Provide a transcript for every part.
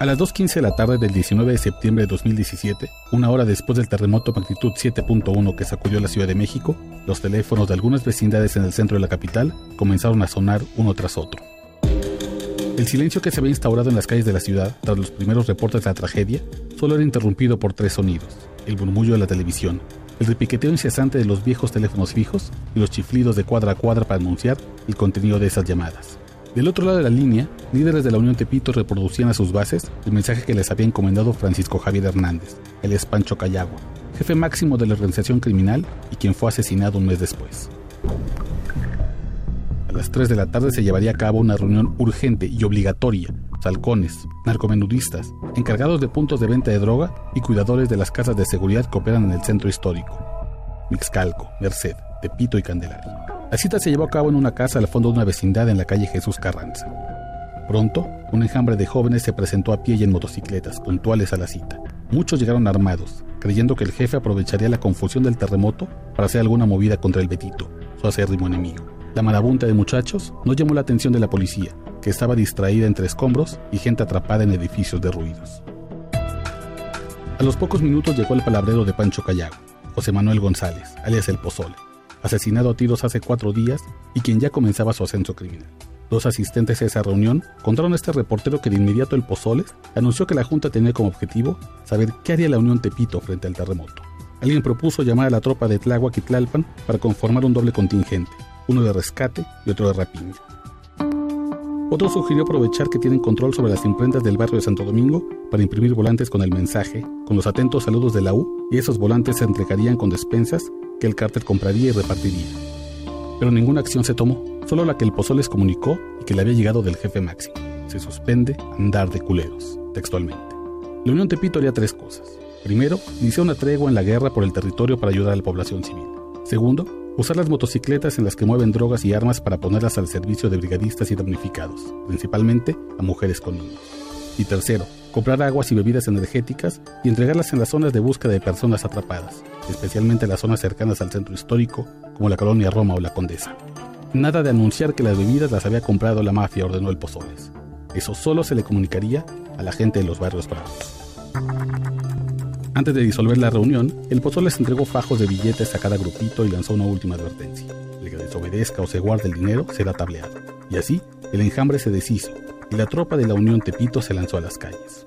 A las 2.15 de la tarde del 19 de septiembre de 2017, una hora después del terremoto magnitud 7.1 que sacudió la Ciudad de México, los teléfonos de algunas vecindades en el centro de la capital comenzaron a sonar uno tras otro. El silencio que se había instaurado en las calles de la ciudad tras los primeros reportes de la tragedia solo era interrumpido por tres sonidos, el murmullo de la televisión, el repiqueteo incesante de los viejos teléfonos fijos y los chiflidos de cuadra a cuadra para anunciar el contenido de esas llamadas. Del otro lado de la línea, líderes de la Unión Tepito reproducían a sus bases el mensaje que les había encomendado Francisco Javier Hernández, el espancho Callagua, jefe máximo de la organización criminal y quien fue asesinado un mes después. A las 3 de la tarde se llevaría a cabo una reunión urgente y obligatoria. Salcones, narcomenudistas, encargados de puntos de venta de droga y cuidadores de las casas de seguridad que operan en el centro histórico. Mixcalco, Merced, Tepito y Candelaria. La cita se llevó a cabo en una casa al fondo de una vecindad en la calle Jesús Carranza. Pronto, un enjambre de jóvenes se presentó a pie y en motocicletas, puntuales a la cita. Muchos llegaron armados, creyendo que el jefe aprovecharía la confusión del terremoto para hacer alguna movida contra el Betito, su acérrimo enemigo. La marabunta de muchachos no llamó la atención de la policía, que estaba distraída entre escombros y gente atrapada en edificios derruidos. A los pocos minutos llegó el palabrero de Pancho Callago, José Manuel González, alias El Pozole, asesinado a tiros hace cuatro días y quien ya comenzaba su ascenso criminal. Dos asistentes a esa reunión contaron a este reportero que de inmediato el Pozoles anunció que la Junta tenía como objetivo saber qué haría la Unión Tepito frente al terremoto. Alguien propuso llamar a la tropa de Tláhuac y Tlalpan para conformar un doble contingente, uno de rescate y otro de rapiña. Otro sugirió aprovechar que tienen control sobre las imprentas del barrio de Santo Domingo para imprimir volantes con el mensaje, con los atentos saludos de la U, y esos volantes se entregarían con despensas que el cártel compraría y repartiría. Pero ninguna acción se tomó, solo la que el Pozo les comunicó y que le había llegado del jefe máximo. Se suspende andar de culeros, textualmente. La Unión Tepito haría tres cosas. Primero, iniciar una tregua en la guerra por el territorio para ayudar a la población civil. Segundo, usar las motocicletas en las que mueven drogas y armas para ponerlas al servicio de brigadistas y damnificados, principalmente a mujeres con niños. Y tercero, comprar aguas y bebidas energéticas y entregarlas en las zonas de búsqueda de personas atrapadas, especialmente en las zonas cercanas al centro histórico, como la colonia Roma o la Condesa. Nada de anunciar que las bebidas las había comprado la mafia, ordenó el Pozoles. Eso solo se le comunicaría a la gente de los barrios bravos. Antes de disolver la reunión, el Pozoles entregó fajos de billetes a cada grupito y lanzó una última advertencia. El que desobedezca o se guarde el dinero será tableado. Y así, el enjambre se deshizo y la tropa de la Unión Tepito se lanzó a las calles.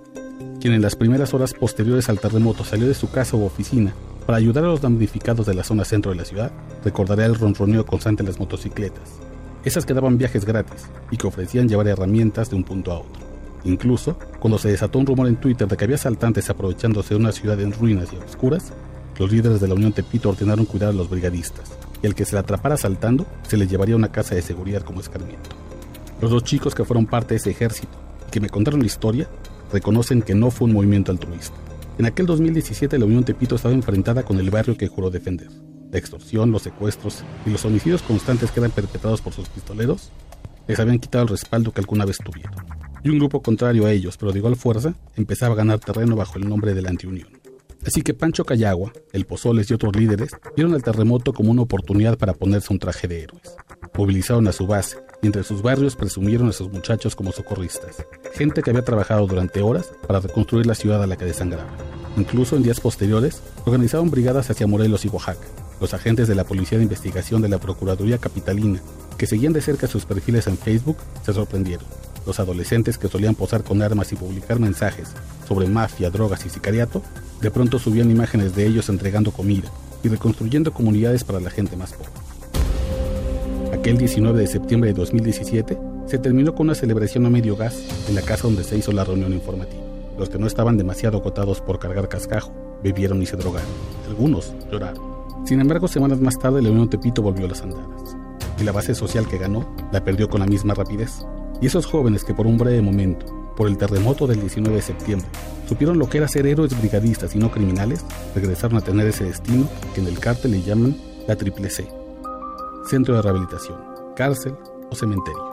Quien en las primeras horas posteriores al terremoto salió de su casa u oficina para ayudar a los damnificados de la zona centro de la ciudad, recordará el ronroneo constante de las motocicletas, esas que daban viajes gratis y que ofrecían llevar herramientas de un punto a otro. Incluso, cuando se desató un rumor en Twitter de que había asaltantes aprovechándose de una ciudad en ruinas y oscuras, los líderes de la Unión Tepito ordenaron cuidar a los brigadistas, y el que se la atrapara saltando se le llevaría a una casa de seguridad como escarmiento. Los dos chicos que fueron parte de ese ejército y que me contaron la historia reconocen que no fue un movimiento altruista. En aquel 2017 la Unión Tepito estaba enfrentada con el barrio que juró defender. La extorsión, los secuestros y los homicidios constantes que eran perpetrados por sus pistoleros les habían quitado el respaldo que alguna vez tuvieron. Y un grupo contrario a ellos, pero de igual fuerza, empezaba a ganar terreno bajo el nombre de la Antiunión. Así que Pancho Cayagua, el Pozoles y otros líderes vieron el terremoto como una oportunidad para ponerse un traje de héroes. Movilizaron a su base entre sus barrios presumieron a sus muchachos como socorristas, gente que había trabajado durante horas para reconstruir la ciudad a la que desangraba. Incluso en días posteriores, organizaron brigadas hacia Morelos y Oaxaca. Los agentes de la Policía de Investigación de la Procuraduría Capitalina, que seguían de cerca sus perfiles en Facebook, se sorprendieron. Los adolescentes que solían posar con armas y publicar mensajes sobre mafia, drogas y sicariato, de pronto subían imágenes de ellos entregando comida y reconstruyendo comunidades para la gente más pobre. Aquel 19 de septiembre de 2017 se terminó con una celebración a medio gas en la casa donde se hizo la reunión informativa. Los que no estaban demasiado agotados por cargar cascajo bebieron y se drogaron. Algunos lloraron. Sin embargo, semanas más tarde Unión Tepito volvió a las andadas. Y la base social que ganó la perdió con la misma rapidez. Y esos jóvenes que por un breve momento, por el terremoto del 19 de septiembre, supieron lo que era ser héroes brigadistas y no criminales, regresaron a tener ese destino que en el cártel le llaman la triple C centro de rehabilitación, cárcel o cementerio.